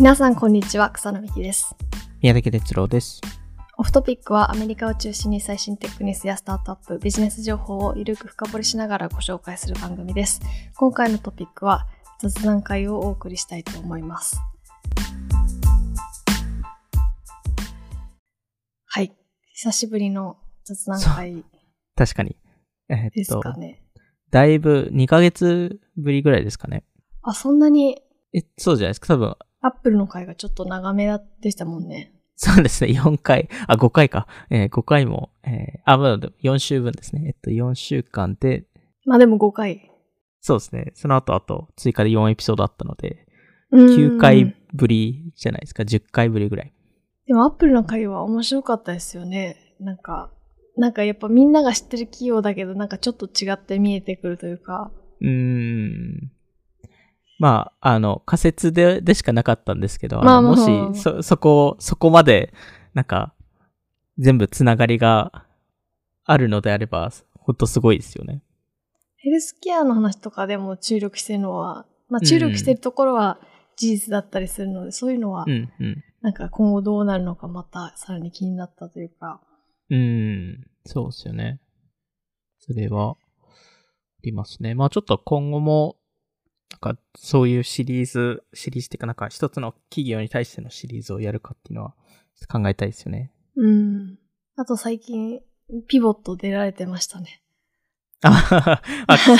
皆さんこんにちは草野美希です宮崎哲郎です。オフトピックはアメリカを中心に最新テックニュースやスタートアップビジネス情報をゆるく深掘りしながらご紹介する番組です今回のトピックは雑談会をお送りしたいと思いますはい久しぶりの雑談会確かに。えーでっと、すかねだいぶ2ヶ月ぶりぐらいですかね。あそんなに？え、そうじゃないですか。多分、アップルの回がちょっと長めでしたもんねそうですね。4回、あ、5回か。えー5回も、えーあ、まだ4週分ですね。えっと、4週間で、まあでも5回そうですね。その後、あと、追加で4エピソードあったので、9 9回ぶりじゃないですか。10回ぶりぐらい。でもアップルの会は面白かったですよね。なんか、なんかやっぱみんなが知ってる企業だけど、なんかちょっと違って見えてくるというか。うーん。まあ、あの、仮説で、でしかなかったんですけど、まあまあもし、そ、そこ、そこまで、なんか、全部つながりがあるのであれば、ほんとすごいですよね。ヘルスケアの話とかでも注力してるのは、まあ注力してるところは事実だったりするので、そういうのはう、ん、うん。なんか今後どうなるのかまたさらに気になったというか。うん、そうですよね。それは、ありますね。まあちょっと今後も、か、そういうシリーズ、シリーズっていうかなんか一つの企業に対してのシリーズをやるかっていうのは考えたいですよね。うん。あと最近、ピボット出られてましたね。あ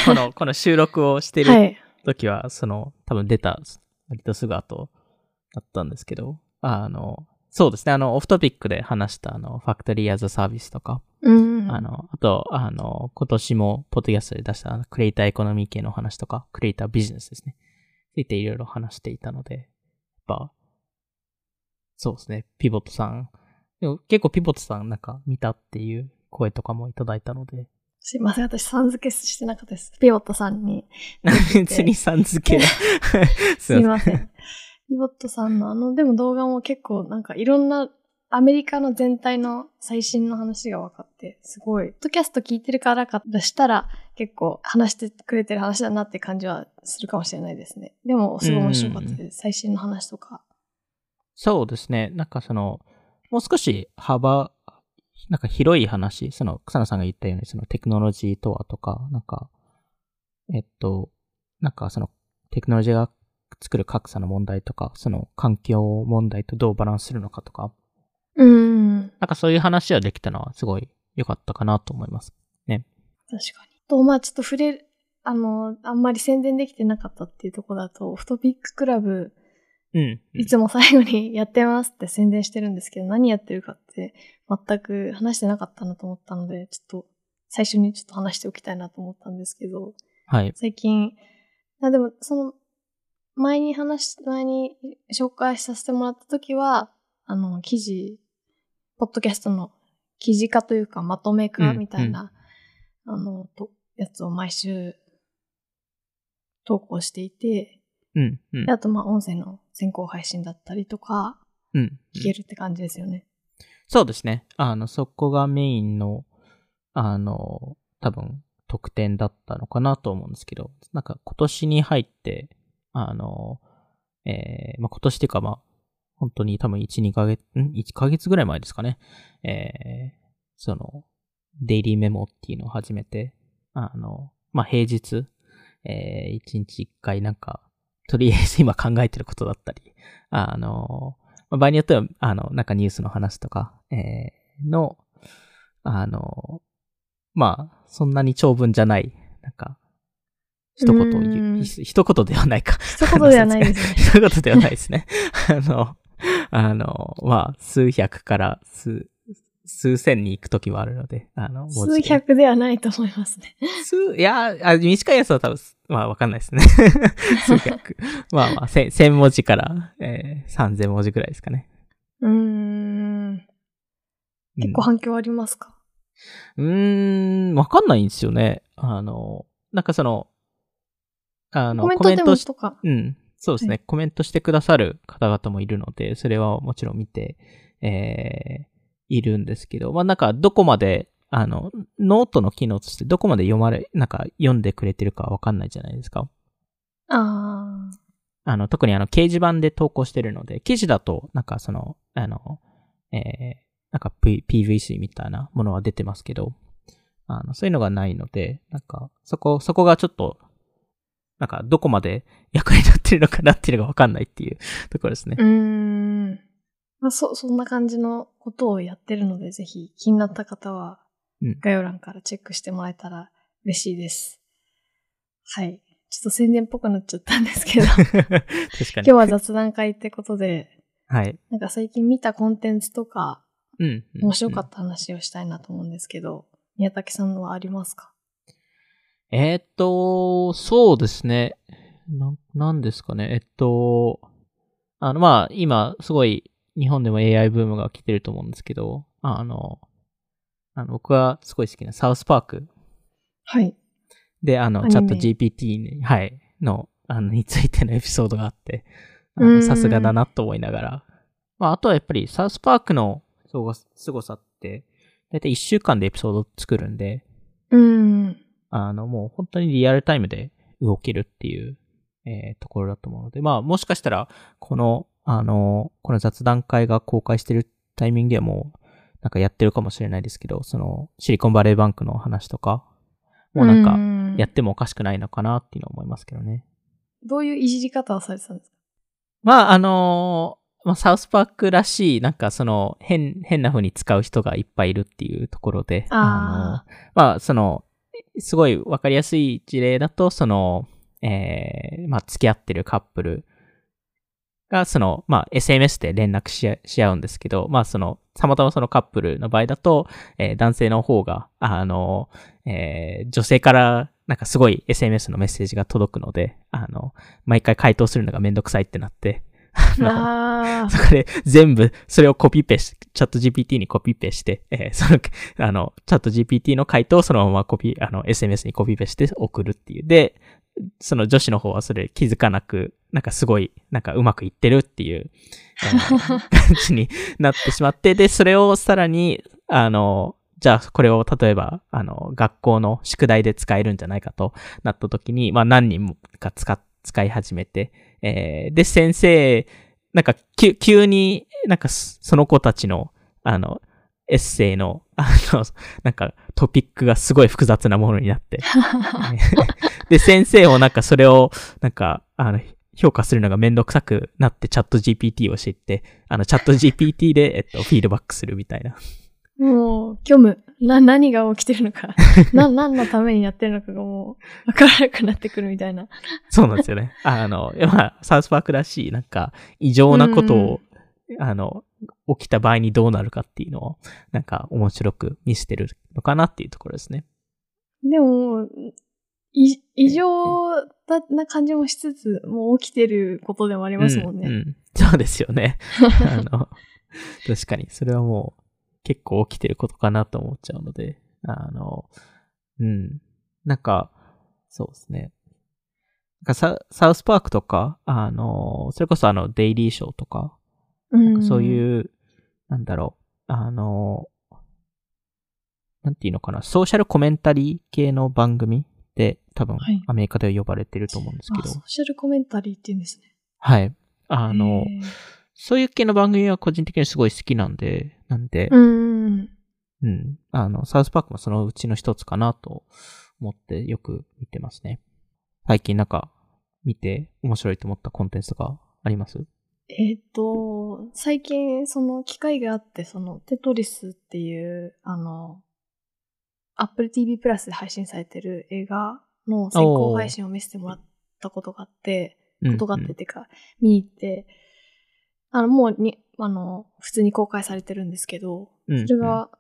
この、この収録をしてるはい。時は、その、多分出た、割とすぐ後だったんですけど、あの、そうですね、あの、オフトピックで話した、あの、ファクトリーアザサービスとか、うん。あの、あと、あの、今年も、ポッドキャストで出した、クリエイターエコノミー系の話とか、クリエイタービジネスですね。ついていろいろ話していたので、やっぱ、そうですね、ピボットさん。でも結構ピボットさんなんか見たっていう声とかもいただいたので、すいません、私さん付けしてなかったです。ピボットさんに。別にさん付け。す。いません。ピボットさんのあの、でも動画も結構なんかいろんなアメリカの全体の最新の話が分かって、すごい、ポッドキャスト聞いてるからかしたら結構話してくれてる話だなって感じはするかもしれないですね。でもすごい面白かったです。最新の話とか。そうですね。なんかその、もう少し幅、なんか広い話、その、草野さんが言ったように、そのテクノロジーとはとか、なんか、えっと、なんかその、テクノロジーが作る格差の問題とか、その環境問題とどうバランスするのかとか、うん。なんかそういう話ができたのはすごい良かったかなと思います。確かに。と、まあちょっと触れる、あの、あんまり宣伝できてなかったっていうところだと、オフトピッククラブ、うん。いつも最後にやってますって宣伝してるんですけど、何やってるかって全く話してなかったなと思ったので、ちょっと最初にちょっと話しておきたいなと思ったんですけど、はい。最近、あでもその、前に話し、前に紹介させてもらった時は、あの、記事、ポッドキャストの記事化というかまとめ化うんみたいな、あの、と、やつを毎週投稿していて、うん。うんで。あとまあ音声の先行配信だったりとか、うん。聞けるって感じですよね。そうですね。あの、そこがメインの、あの、多分、特典だったのかなと思うんですけど、なんか今年に入って、あの、えー、まあ、今年っていうかまあ、本当に多分1、2ヶ月、ん ?1 ヶ月ぐらい前ですかね。えー、その、デイリーメモっていうのを始めて、あの、まあ、平日、えー、1日1回なんか、とりあえず今考えてることだったり、あの、まあ場合によっては、あの、なんかニュースの話とか、えーの、あの、まあ、そんなに長文じゃない、なんか、一言言う、一言ではないか。一言ではないですね。一言ではないですね。あの、あの、まあ、数百から数、数千に行くときはあるので、あの、数で百ではないと思いますね。数、いや、あ短いやつは多分、まあわかんないですね。数百。まあまあ、千千文字から、えー、三千文字ぐらいですかね。うーん。結構反響ありますか、うん、うーん、わかんないんですよね。あの、なんかその、あの、コメントでもしとか。うん、そうですね、はコメントしてくださる方々もいるので、それはもちろん見て、えー、いるんですけど、まあなんかどこまで、あの、ノートの機能としてどこまで読まれ、なんか読んでくれてるかわかんないじゃないですか。ああ。あの、特にあの、掲示板で投稿してるので、記事だと、なんかその、あの、えー、なんか、P、PVC みたいなものは出てますけど、あの、そういうのがないので、なんか、そこ、そこがちょっと、なんか、どこまで役に立ってるのかなっていうのがわかんないっていうところですね。うーん。まあ、そ、そんな感じのことをやってるので、ぜひ気になった方はうん、概要欄からチェックしてもらえたら嬉しいです。はい。ちょっと宣伝っぽくなっちゃったんですけど、確かに。今日は雑談会ってことで、はい。なんか最近見たコンテンツとか、うん。面白かた。った話をしたいなと思うんですけど、宮武さんのはありますか？えーっと、そうですね。な、なんですかね。えっと、あの、まあ、今、すごい、日本でも AI ブームが来てると思うんですけど、あの、あの、僕はすごい好きなサウスパークはい。で、あの、チャット GPT に、はい、の、あの、についてのエピソードがあって、あのさすがだなと思いながら。まあ、あとはやっぱりサウスパークのすご凄さって、だいたい1週間でエピソード作るんで、うーん。あの、もう本当にリアルタイムで動けるっていう、えーところだと思うので、まあ、もしかしたら、この、あの、この雑談会が公開してるタイミングではもう、なんかやってるかもしれないですけど、その、シリコンバレーバンクの話とか、もうなんか、ん。やってもおかしくないのかなっていうのは思いますけどね。どういういじり方をされてたんですか？まあ、あのまあ、サウスパークらしい、なんかその、変、変な風に使う人がいっぱいいるっていうところで、あのまあ、その、すごいわかりやすい事例だと、その、えー、まあ、付き合ってるカップルが、その、まあ、SMS で連絡し合うんですけど、まあ、その、たまたまそのカップルの場合だと、えー男性の方が、あの、えー女性から、なんかすごい SMS のメッセージが届くので、あの、毎回回答するのがめんどくさいってなって、あの。そこで全部、それをコピペし、チャット GPT にコピペして、えーその、あの、チャット GPT の回答をそのままコピ、あの、SMS にコピペして送るっていう。で、その女子の方はそれ気づかなく、なんかすごい、なんかうまくいってるっていう、感じになってしまって、で、それをさらに、あの、じゃあこれを例えば、あの、学校の宿題で使えるんじゃないかとなった時に、まあ何人もが使っ、使い始めて、えーで、先生、なんか、急になんかそその子たちの、あの、エッセイの、あの、なんかトピックがすごい複雑なものになって。で、先生もなんかそれを、なんか、あの、評価するのがめんどくさくなってチャット GPT を知って、あの、チャット GPT で、えっと、フィードバックするみたいな。もう、虚無。な、何が起きてるのか。な、何のためにやってるのかがもう、わからなくなってくるみたいな。そうなんですよね。あの、まあ、サウスパークらしい、なんか、異常なことを、あの、起きた場合にどうなるかっていうのを、なんか、面白く見せてるのかなっていうところですね。でも、い異常だな感じもしつつ、もう起きてることでもありますもんね。うん、うんそうですよね。あの、確かに、それはもう、結構起きてることかなと思っちゃうので、あの、うん。なんか、そうですね。なんかササウスパークとか、あの、それこそあの、デイリーショーとか、うんそういう、なんだろう、あの、なんていうのかな、ソーシャルコメンタリー系の番組で多分はいアメリカでは呼ばれてると思うんですけど、あソーシャルコメンタリーって言うんですね。はい。あの、そういう系の番組は個人的にすごい好きなんで、なんで、うん。うん。あの、サウスパークもそのうちの一つかなと思ってよく見てますね。最近なんか見て面白いと思ったコンテンツとかあります？えっ、と、最近その機会があって、そのテトリスっていう、あの、Apple TV プラスで配信されてる映画の先行配信を見せてもらったことがあって、ことがあってっていうか、見に行って、あの、もうに、あの、普通に公開されてるんですけど、うんそれが、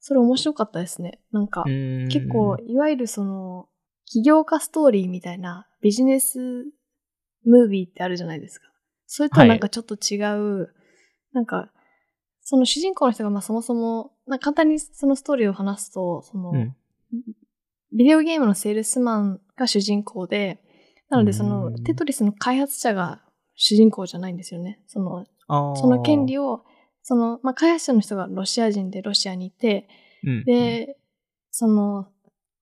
それ面白かったですね。なんか、うん。結構、いわゆるその、起業家ストーリーみたいなビジネスムービーってあるじゃないですか。それとはなんかちょっと違う、なんか、その主人公の人がまあそもそも、な簡単にそのストーリーを話すと、その、うん。ビデオゲームのセールスマンが主人公で、なのでそのうん。テトリスの開発者が主人公じゃないんですよね。その、その権利を、その、まあ開発者の人がロシア人でロシアにいて、うんで、その、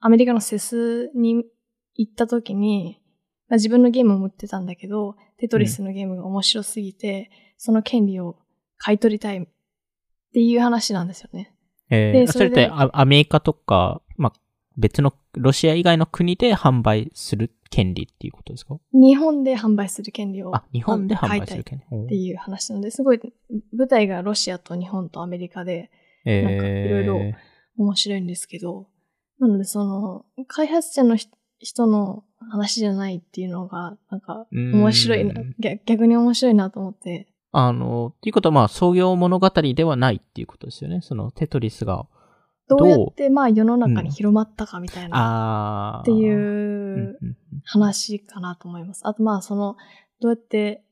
アメリカのセスに行った時に、まあ、自分のゲームを持ってたんだけど、テトリスのゲームが面白すぎて、その権利を買い取りたいっていう話なんですよね。えー、それでそれでってアアメリカとか、まあ、別の、ロシア以外の国で販売する権利っていうことですか？日本で販売する権利をあ、日本で販売する権利。っていう話なので、すごい舞台がロシアと日本とアメリカでえーなんかいろいろ面白いんですけど、なのでその開発者のひ人の話じゃないっていうのが、なんか面白いな逆に面白いなと思って、あの、っていうことは、まあ、創業物語ではないっていうことですよね。その、テトリスが。どうやってまあ世の中に広まったかみたいな。っていう話かなと思います。あとまあその、どうやって、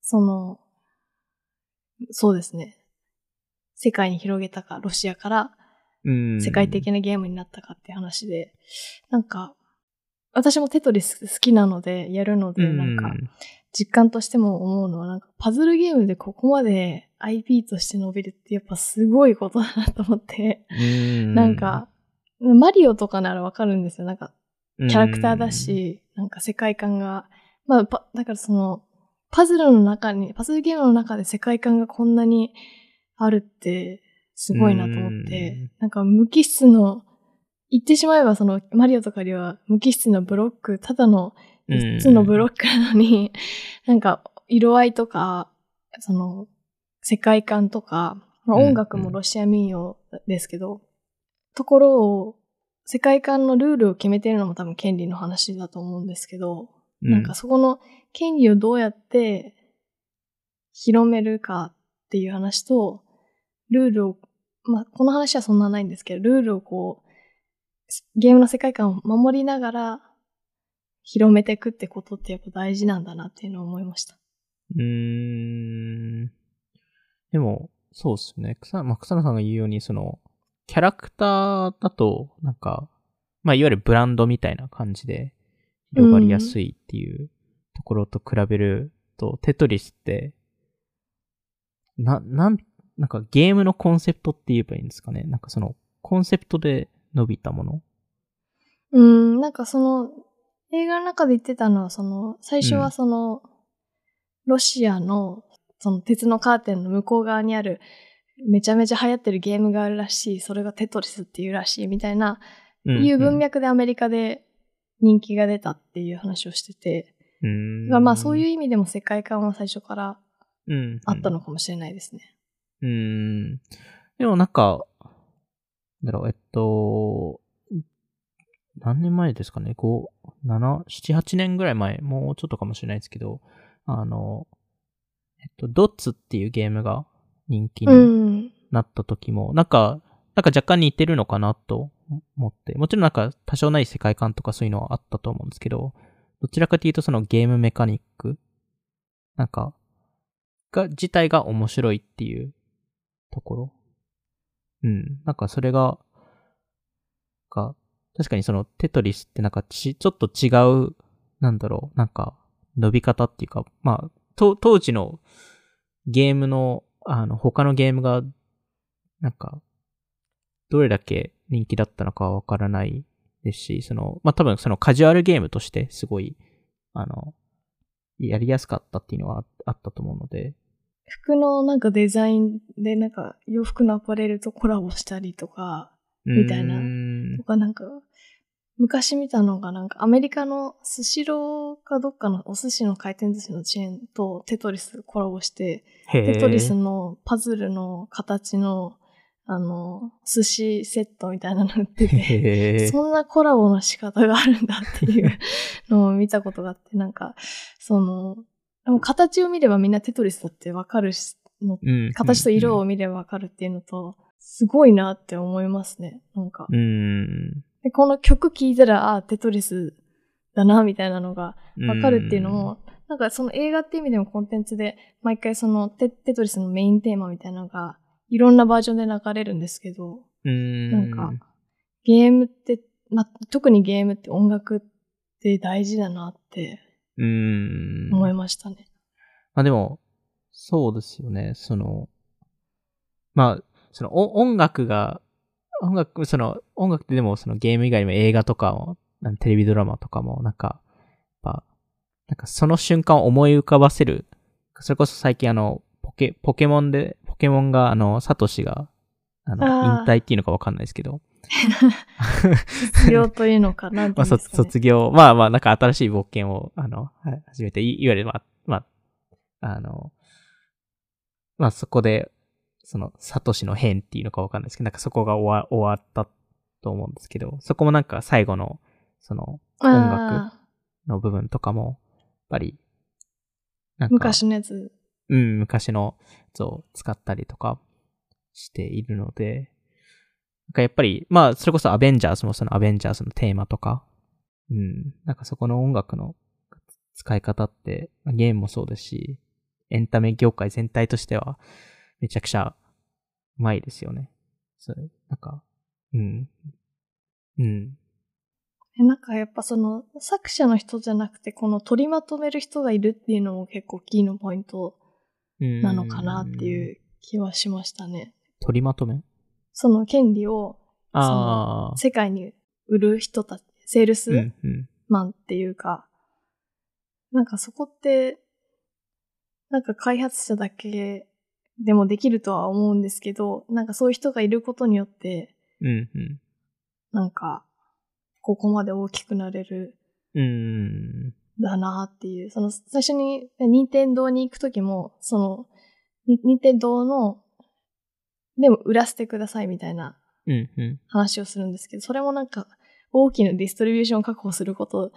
その、そうですね。世界に広げたか、ロシアからうん。世界的なゲームになったかっていう話で、なんか、私もテトリス好きなので、やるので、なんか、実感としても思うのは、なんか、パズルゲームでここまで IP として伸びるってやっぱすごいことだなと思って、うん、なんか、マリオとかならわかるんですよ。なんか、キャラクターだし、なんか世界観が、まあ、パだからその、パズルの中に、パズルゲームの中で世界観がこんなにあるって、すごいなと思って、なんか無機質の、言ってしまえばその、マリオとかよりは無機質のブロック、ただのうん、3つのブロックなのに、なんか色合いとか、その、世界観とか、まあ、うん音楽もロシア民謡ですけど、ところを、世界観のルールを決めてるのも多分権利の話だと思うんですけど、うなんかそこの権利をどうやって広めるかっていう話と、ルールを、まあ、この話はそんなないんですけど、ルールをこう、ゲームの世界観を守りながら広めていくってことってやっぱ大事なんだなっていうのを思いました。うーん。でも、そうっすね。草、まあ、草野さんが言うように、その、キャラクターだと、なんか、まあ、いわゆるブランドみたいな感じで広がりやすいっていうところと比べると、テトリスって、な、なん、なんかゲームのコンセプトって言えばいいんですかね。なんかその、コンセプトで伸びたものうーん、なんかその、映画の中で言ってたのは、その、最初はその、ロシアの、その鉄のカーテンの向こう側にある、めちゃめちゃ流行ってるゲームがあるらしい、それがテトリスっていうらしい、みたいな、いう文脈でアメリカで人気が出たっていう話をしてて、まあそういうう意味でも世界観は最初からうん。あったのかもしれないですね。うーん。でもなんか、だろう、えっと、何年前ですかね ?5、7、7、8年ぐらい前、もうちょっとかもしれないですけど、あの、えっと、ドッツっていうゲームが人気うにん。なった時も、なんか、なんか若干似てるのかなと思って、もちろんなんか多少ない世界観とかそういうのはあったと思うんですけど、どちらかというとそのゲームメカニックなんか、が、自体が面白いっていうところ。うん。なんかそれが、が、確かにそのテトリスってなんかち、ちょっと違う、なんだろう、なんか、伸び方っていうか、まあ、当時のゲームの、あの、他のゲームが、なんか、どれだけ人気だったのかはわからないですし、その、まあ、多分そのカジュアルゲームとしてすごい、あの、やりやすかったっていうのはあったと思うので、服のなんかデザインでなんか洋服のアパレルとコラボしたりとか、みたいな。とかなんか、昔見たのがなんかアメリカのスシローかどっかのお寿司の回転寿司のチェーンとテトリスコラボして、テトリスのパズルの形のあの、寿司セットみたいなの売ってて、そんなコラボの仕方があるんだっていうのを見たことがあって、なんか、その、でも形を見ればみんなテトリスだってわかるしの、うん。形と色を見ればわかるっていうのと、すごいなって思いますね。なんか。うん。うんで、この曲聴いたら、ああ、テトリスだな、みたいなのがわかるっていうのも、なんかその映画っていう意味でもコンテンツで、毎回そのテテトリスのメインテーマみたいなのが、いろんなバージョンで流れるんですけど、うん。なんか、ゲームって、ま、特にゲームって音楽って大事だなってうん。思いましたね。まあでも、そうですよね。その、まあ、そのお音楽が、音楽、その音楽ってでもそのゲーム以外にも映画とかも、テレビドラマとかもなんか、やっぱなんかその瞬間を思い浮かばせる、それこそ最近あの、ポケ、ポケモンで、ポケモンがあの、サトシが、あの、引退っていうのかわかんないですけど、卒業というのかな まあ、卒卒業、まあまあ、なんか新しい冒険を、あの、はい始めて、いいわゆる、まあ、まあ、あの、まあそこで、その、サトシの変っていうのかわかんないですけど、なんかそこが終わ終わったと思うんですけど、そこもなんか最後の、その、音楽の部分とかも、やっぱり、なんか、昔のやつ。うん、昔のやつを使ったりとかしているので、なんかやっぱり、まあ、それこそアベンジャーズもそのアベンジャーズのテーマとか、うん、なんかそこの音楽の使い方って、まあゲームもそうですし、エンタメ業界全体としては、めちゃくちゃうまいですよね。それ、なんか、うん。うん。えなんかやっぱその作者の人じゃなくて、この取りまとめる人がいるっていうのも結構キーのポイントうんなのかなっていう気はしましたね。取りまとめ？その権利をああ。世界に売る人たち、セールスうんうん。マンっていうか、なんかそこって、なんか開発者だけでもできるとは思うんですけど、なんかそういう人がいることによって、うんうん。なんか、ここまで大きくなれるうん。んだなっていう、その最初に任天堂に行くときも、その、に任天堂の、でも売らせてくださいみたいなうんうん。話をするんですけど、それもなんか大きなディストリビューションを確保すること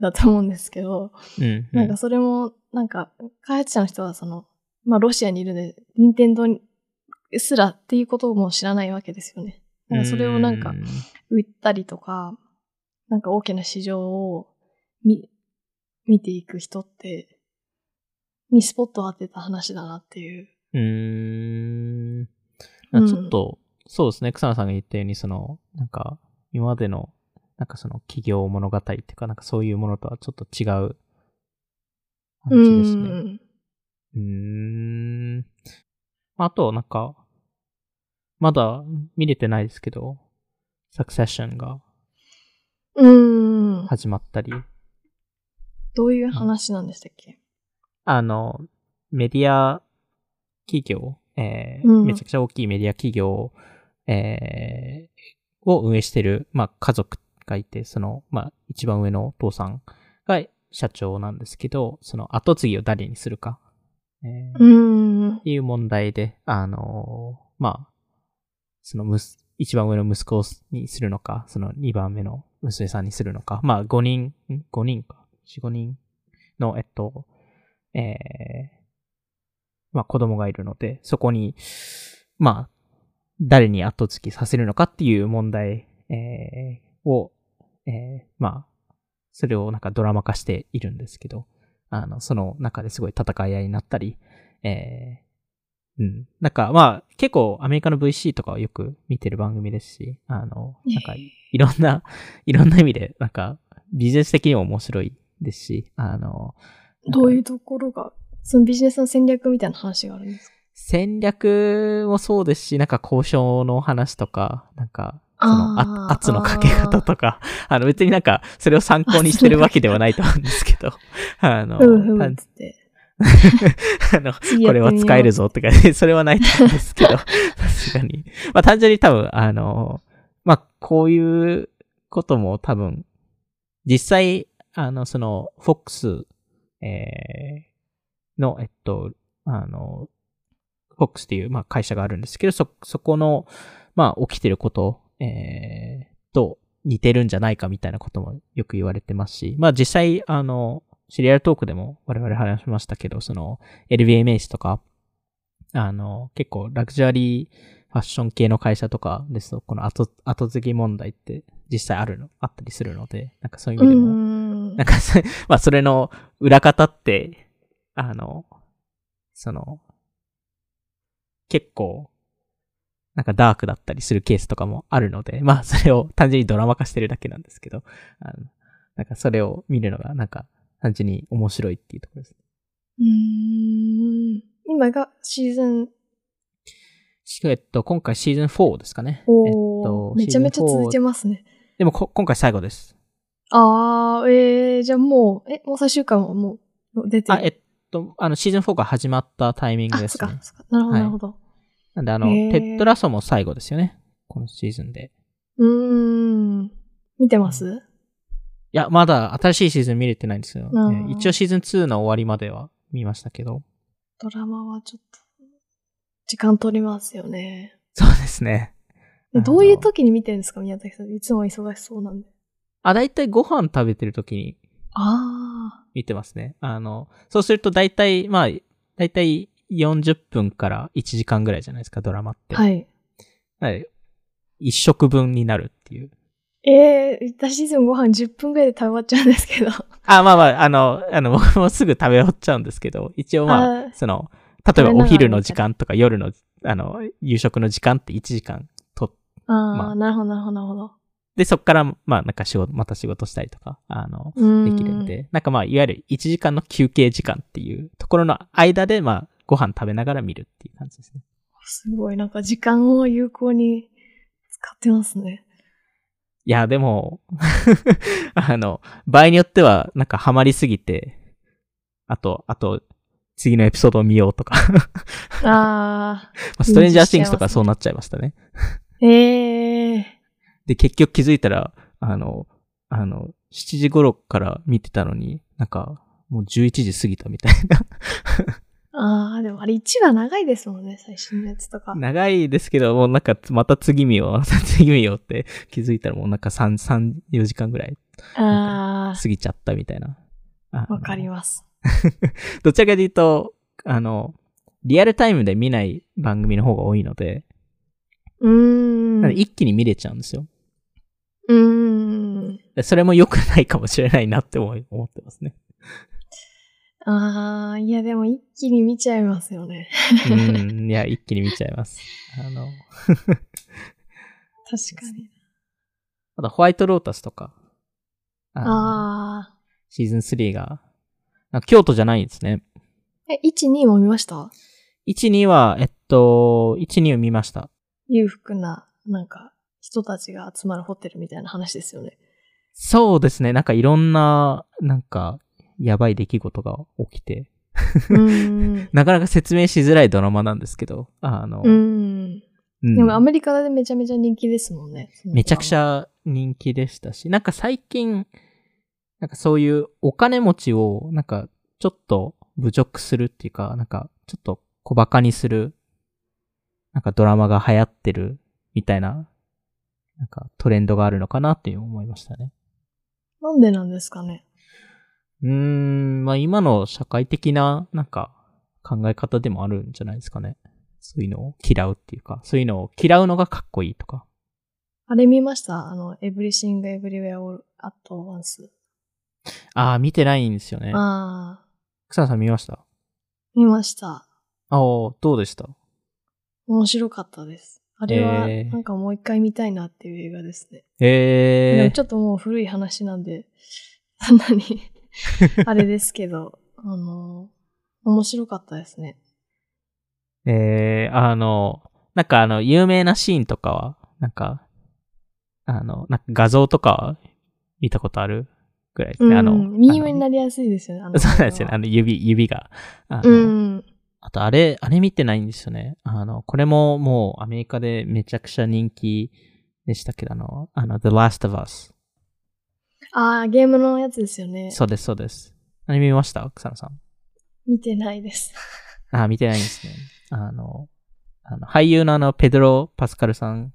だと思うんですけど、うんうん。なんかそれも、なんか開発者の人はその、まあロシアにいるので、任天堂にすらっていうことも知らないわけですよね。なんかそれをなんか売ったりとか、なんか大きな市場を見、見ていく人って、にスポットを当てた話だなっていう。うーん。うんちょっと、そうですね、草野さんが言ったように、その、なんか、今までの、なんかその企業物語っていうか、なんかそういうものとはちょっと違う感じですね。うんうーん。あと、なんか、まだ見れてないですけど、サクセッションがうん。始まったり、どういう話なんでしたっけ？あの、メディア企業、えーうんめちゃくちゃ大きいメディア企業、えーを運営してる、まあ、家族がいて、その、まあ、一番上のお父さんが社長なんですけど、その後継ぎを誰にするか、っていう問題で、あのーまあ、そのむす、一番上の息子にするのか、その二番目の娘さんにするのか、まあ、五人、ん五人か、四五人の、えっと、えー、まあ子供がいるので、そこに、まあ、誰に後付きさせるのかっていう問題、えーを、えーまあ、それをなんかドラマ化しているんですけど、あの、その中ですごい戦い合いになったり、えーうん。なんか、まあ、結構アメリカの VC とかはよく見てる番組ですし、あの、なんか、いろんな、いろんな意味で、なんか、ビジネス的にも面白いですし、あの、どういうところが、そのビジネスの戦略みたいな話があるんですか？戦略もそうですし、なんか交渉の話とか、なんか、その、圧のかけ方とか、あの別になんか、それを参考にしてるわけではないと思うんですけど、あの、ふむふむっ単つって。あの、これは使えるぞってか、それはないと思うんですけど、さすがに。まあ単純に多分、あの、まあこういうことも多分、実際、あの、その、FOX、えー、の、えっと、あの、FOX っていう、まあ会社があるんですけど、そ、そこの、まあ起きてること、えー、と似てるんじゃないかみたいなこともよく言われてますし、まあ実際、あの、シリアルトークでも我々話しましたけど、その LVMH とか、あの、結構ラグジュアリーファッション系の会社とかですと、この後、後継ぎ問題って実際あるの、あったりするので、なんかそういう意味でも、ん。なんかそ、まあそれの裏方って、あの、その、結構、なんかダークだったりするケースとかもあるので、まあそれを単純にドラマ化してるだけなんですけど、あのなんかそれを見るのがなんか単純に面白いっていうところです。うーん。今がシーズン、えっと、今回シーズン4ですかね。えっと、めちゃめちゃ続いてまますね。でもこ今回最後です。あー、えー、じゃあもう、え、もう最終回ももう出てる？あ、えっと、あの、シーズン4が始まったタイミングあ、ですねそっか、。そっか。なるほど、はいなるほど。なんで、あの、テッドラソも最後ですよね。このシーズンで。うーん。見てます？いや、まだ新しいシーズン見れてないんですよ。うんね一応シーズン2の終わりまでは見ましたけど。ドラマはちょっと、時間取りますよね。そうですね。でどういう時に見てるんですか？宮崎さん。いつも忙しそうなんで。あ、だいたいご飯食べてる時にあ見てますね。あの、そうするとだいたい、まあ、だいたい40分から1時間ぐらいじゃないですか、ドラマって。あ。はい。はい。一食分になるっていう。えー、私いつもご飯10分ぐらいで食べ終わっちゃうんですけど。あ、まあまあ、あの、あの、僕もすぐ食べ終わっちゃうんですけど、一応まあ、あーその、例えばお昼の時間とか夜の、あの、夕食の時間って1時間と、あー、まあなるほど、なるほど、なるほど。で、そっから、まあ、なんか仕事、また仕事したりとか、あの、できるん。で、なんかまあ、いわゆる1時間の休憩時間っていうところの間で、まあ、ご飯食べながら見るっていう感じですね。すごい、なんか時間を有効に使ってますね。いや、でも、あの、場合によっては、なんかハマりすぎて、あと、あと、次のエピソードを見ようとか、あストレンジャーシングスとかそうなっちゃいましたね。ー、えー。で、結局気づいたら、あの、あの、7時頃から見てたのに、なんか、もう11時過ぎたみたいあー、でもあれ1話長いですもんね、最新のやつとかな。。長いですけど、もうなんか、また次見よう、また次見ようって気づいたらもうなんか3、3、4時間ぐらいあ過ぎちゃったみたいな。わかりまます。す。どちらかというと、あの、リアルタイムで見ない番組の方が多いので、うーん。一気に見れちゃうんですよ。うーん。でそれも良くないかもしれないなって思ってますね。あー、いやでも一気に見ちゃいますよね。うん、いや、一気に見ちゃいます。あの、確かに。あとホワイトロータスとか、あのあシーズン3が、なんか京都じゃないんですね。ー。え、1、2も見ました？1、2は、えっと、1、2を見ました。裕福な、なんか、人たちが集まるホテルみたいな話ですよね。そうですね。なんかいろんな、なんか、やばい出来事が起きて。なかなか説明しづらいドラマなんですけど、あの、うーん。うんでもアメリカでめちゃめちゃ人気ですもんね。めちゃくちゃ。ゃ人気でしたし、なんか最近、なんかそういうお金持ちを、なんかちょっと侮辱するっていうか、なんかちょっと小馬鹿にする、なんかドラマが流行ってるみたいな、なんかトレンドがあるのかなっていう思いましたね。なんでなんですかね。うーん、まあ今の社会的ななんか考え方でもあるんじゃないですかね。そういうのを嫌うっていうか、そういうのを嫌うのがかっこいいとか。あれ見ました？あの、Everything Everywhere All at Once。ああ、見てないんですよね。ああ、草野さん見ました？見ました。ああ、どうでした？面白かったです。あれは、えーなんかもう一回見たいなっていう映画ですね。ええでもちょっともう古い話なんで、そんなに、あれですけど、あの、面白かったですね。えー、あの、なんかあの、有名なシーンとかは、なんか、あの、なんか画像とかは見たことあるぐらいですね。あの、うん、ミームにあなりやすいですよね。あののそうなんですよね。あの、指、指が。あのうん。あと、あれ、あれ見てないんですよね。あの、これももうアメリカでめちゃくちゃ人気でしたけど、あの、あの、The Last of Us。ああ、ゲームのやつですよね。そうです、そうです。あれ見ました？草野さん。見てないです。あ、見てないんですね。あの、あの俳優のあの、ペドロ・パスカルさん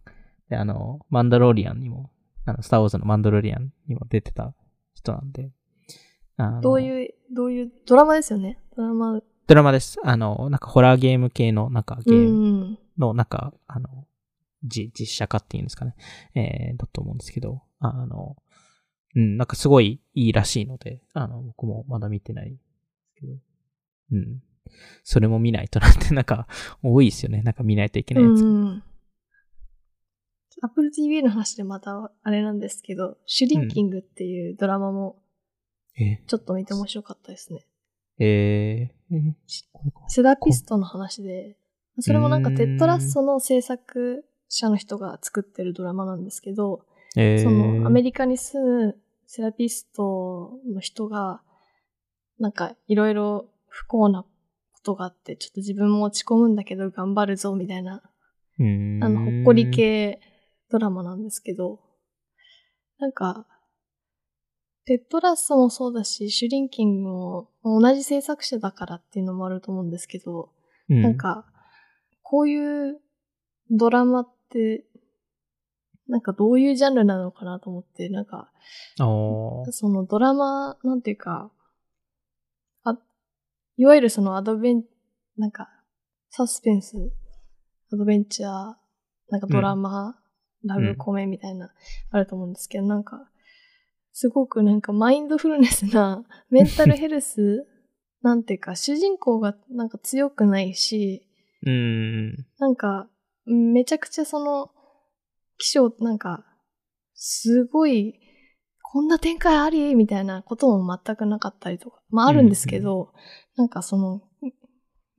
で、あの、マンダロリアンにも、あの、スター・ウォーズのマンダロリアンにも出てた人なんで。どういう、どういう、ドラマですよね？ドラマ。ドラマです。あの、なんかホラーゲーム系の、なんかゲうームん。の、なんか、あの、じ、実写化っていうんですかね。えー、だと思うんですけど、あの、うん、なんかすごいいいらしいので、あの、僕もまだ見てないですけど、うん。それも見ないとなって、なんか、多いですよね。なんか見ないといけないやつ。うん。Apple TV の話でまたあれなんですけど、シュリンキングっていうドラマもえ？ちょっと見て面白かったですね。えー、えこれかセダピストの話で、それもなんかテッドラッソの制作者の人が作ってるドラマなんですけど、えー、そのアメリカに住むセラピストの人が、なんかいろいろ不幸なことがあって、ちょっと自分も落ち込むんだけど頑張るぞみたいな。あの、ほっこり系ドラマなんですけど、なんか、テッドラッソもそうだし、シュリンキングも同じ制作者だからっていうのもあると思うんですけど、うん、なんか、こういうドラマって、なんかどういうジャンルなのかなと思って、なんか、そのドラマ、なんていうか、あ、いわゆるそのアドベン、なんか、サスペンス、アドベンチャー、なんかドラマ、ラブコメみたいな、あると思うんですけど、なんか、すごくなんかマインドフルネスな、メンタルヘルス、なんていうか、主人公がなんか強くないし、うーん。なんか、めちゃくちゃその、気象、なんか、すごい、こんな展開ありみたいなことも全くなかったりとか。まああるんですけど、なんかその、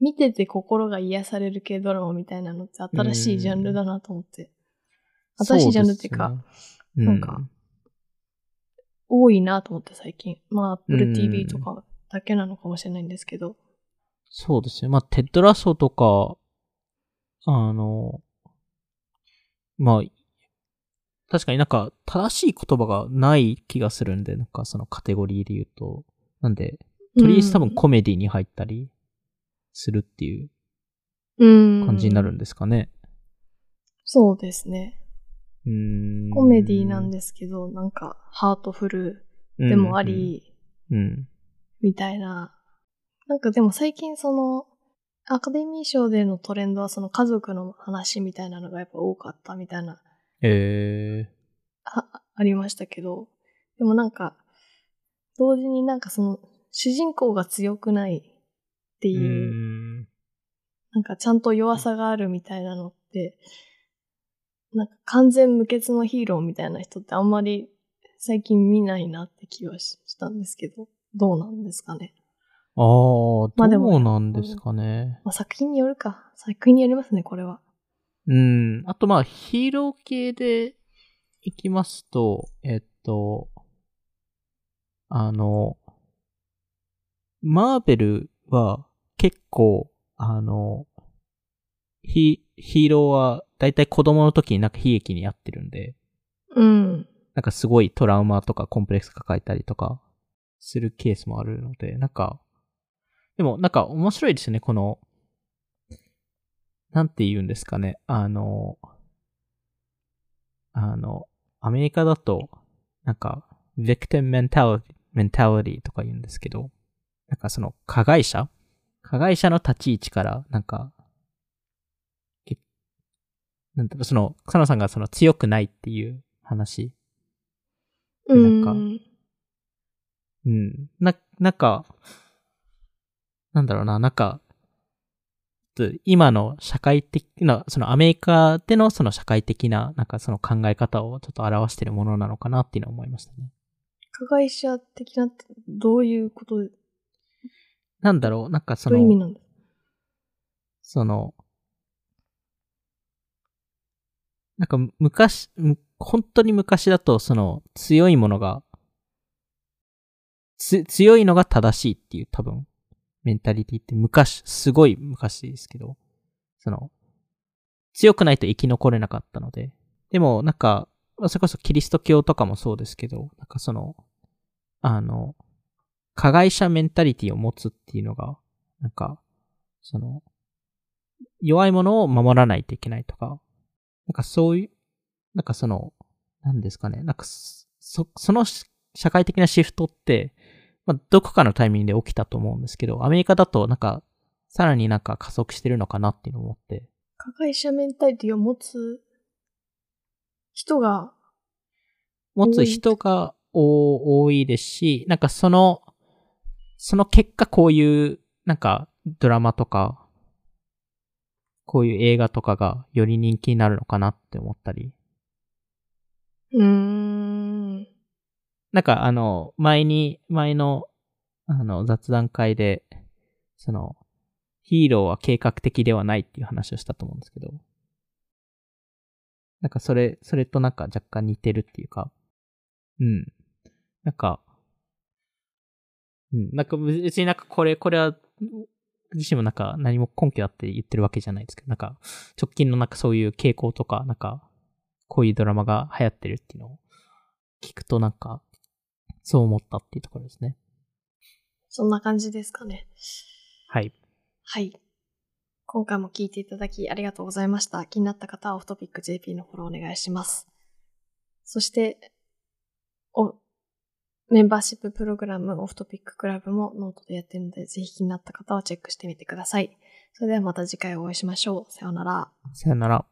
見てて心が癒される系ドラマみたいなのって新しいジャンルだなと思って。新しいジャンルっていうか、そうね、なんか多いなと思って最近。まあ Apple うん TV とかだけなのかもしれないんですけど。そうですね。まあ、テッドラッソとか、あの、まあ、確かになんか正しい言葉がない気がするんで、なんかそのカテゴリーで言うと。なんで、とりあえず多分コメディに入ったりするっていううん感じになるんですかね。そうですね。うーん。コメディなんですけど、なんか、ハートフルでもあり、うん。うん。みたいな。なんかでも最近その、アカデミー賞でのトレンドはその家族の話みたいなのがやっぱ多かったみたいな、えあ、ありましたけど、でもなんか、同時になんかその、主人公が強くないってー。うーいう、ん。なんかちゃんと弱さがあるみたいなのって、なんか完全無欠のヒーローみたいな人ってあんまり最近見ないなって気はししたんですけど、どうなんですかね。ああ、どうなんですかね。まあ、作品によるか。作品によりますね、これは。うん。あとまあ、ヒーロー系でいきますと、えっと、あの、マーベルは結構、あの、ヒヒーローはだいたい子供の時になんか悲劇にやってるんで、うん。なんかすごいトラウマとかコンプレックス抱えたりとかするケースもあるので、なんか、でもなんか面白いですよね、この、なんて言うんですかね、あの、あの、アメリカだと、なんか、victim mentality, mentality とか言うんですけど、なんかその加害者加害者の立ち位置から、なんか、けなんだろう、その、草野さんがその強くないっていう話。なんかうんうん。な、なんか、なんだろうな、なんか、つ今の社会的な、そのアメリカでのその社会的な、なんかその考え方をちょっと表しているものなのかなっていうのは思いましたね。加害者的なってどういうこと、どなんだろう、なんかそうの、いう意味なんですその、なんか昔、む本当に昔だとその強いものが、つ、強いのが正しいっていう多分、メンタリティって昔、すごい昔ですけど、その、強くないと生き残れなかったので、でもなんか、それこそキリスト教とかもそうですけど、なんかその、あの、加害者メンタリティを持つっていうのが、なんか、その、弱いものを守らないといけないとか、なんかそういう、なんかその、なんですかね、なんかそ、その社会的なシフトって、まあ、どこかのタイミングで起きたと思うんですけど、アメリカだとなんか、さらになんか加速してるのかなっていうのを思って、加害者メンタリティを持つ人が、持つ人が多多いですし、なんかその、その結果こういう、なんかドラマとか、こういう映画とかがより人気になるのかなって思ったり。うーん。なんかあの、前に、前の、あの、雑談会で、その、ヒーローは計画的ではないっていう話をしたと思うんですけど、なんかそれ、それとなんか若干似てるっていうか、うん。なんか、うん、なんか別になんかこれ、これは、自身もなんか何も根拠あって言ってるわけじゃないですけど、なんか直近のなんかそういう傾向とか、なんかこういうドラマが流行ってるっていうのを聞くとなんか、そう思ったっていうところですね。そんな感じですかね。はい。はい。今回も聞いていただきありがとうございました。気になった方はオフトピック JP のフォローお願いします。そして、お、メンバーシッププログラムオフトピッククラブもノートでやってるので、ぜひ気になった方はチェックしてみてください。それではまた次回お会いしましょう。さようなら。さよなら。